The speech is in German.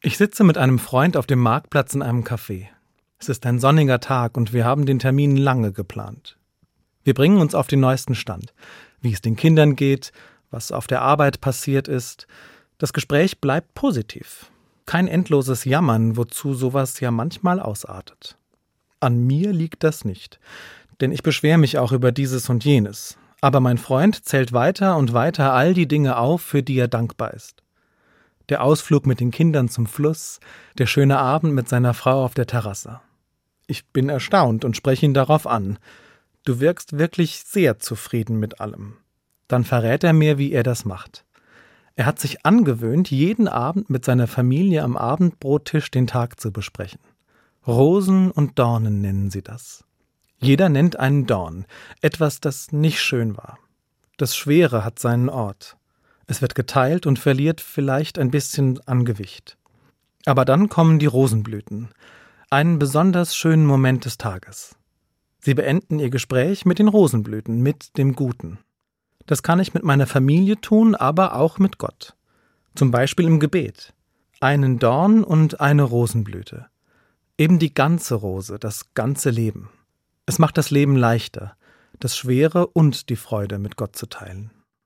Ich sitze mit einem Freund auf dem Marktplatz in einem Café. Es ist ein sonniger Tag und wir haben den Termin lange geplant. Wir bringen uns auf den neuesten Stand, wie es den Kindern geht, was auf der Arbeit passiert ist. Das Gespräch bleibt positiv. Kein endloses Jammern, wozu sowas ja manchmal ausartet. An mir liegt das nicht, denn ich beschwere mich auch über dieses und jenes. Aber mein Freund zählt weiter und weiter all die Dinge auf, für die er dankbar ist der Ausflug mit den Kindern zum Fluss, der schöne Abend mit seiner Frau auf der Terrasse. Ich bin erstaunt und spreche ihn darauf an. Du wirkst wirklich sehr zufrieden mit allem. Dann verrät er mir, wie er das macht. Er hat sich angewöhnt, jeden Abend mit seiner Familie am Abendbrottisch den Tag zu besprechen. Rosen und Dornen nennen sie das. Jeder nennt einen Dorn, etwas, das nicht schön war. Das Schwere hat seinen Ort. Es wird geteilt und verliert vielleicht ein bisschen an Gewicht. Aber dann kommen die Rosenblüten, einen besonders schönen Moment des Tages. Sie beenden ihr Gespräch mit den Rosenblüten, mit dem Guten. Das kann ich mit meiner Familie tun, aber auch mit Gott. Zum Beispiel im Gebet. Einen Dorn und eine Rosenblüte. Eben die ganze Rose, das ganze Leben. Es macht das Leben leichter, das Schwere und die Freude mit Gott zu teilen.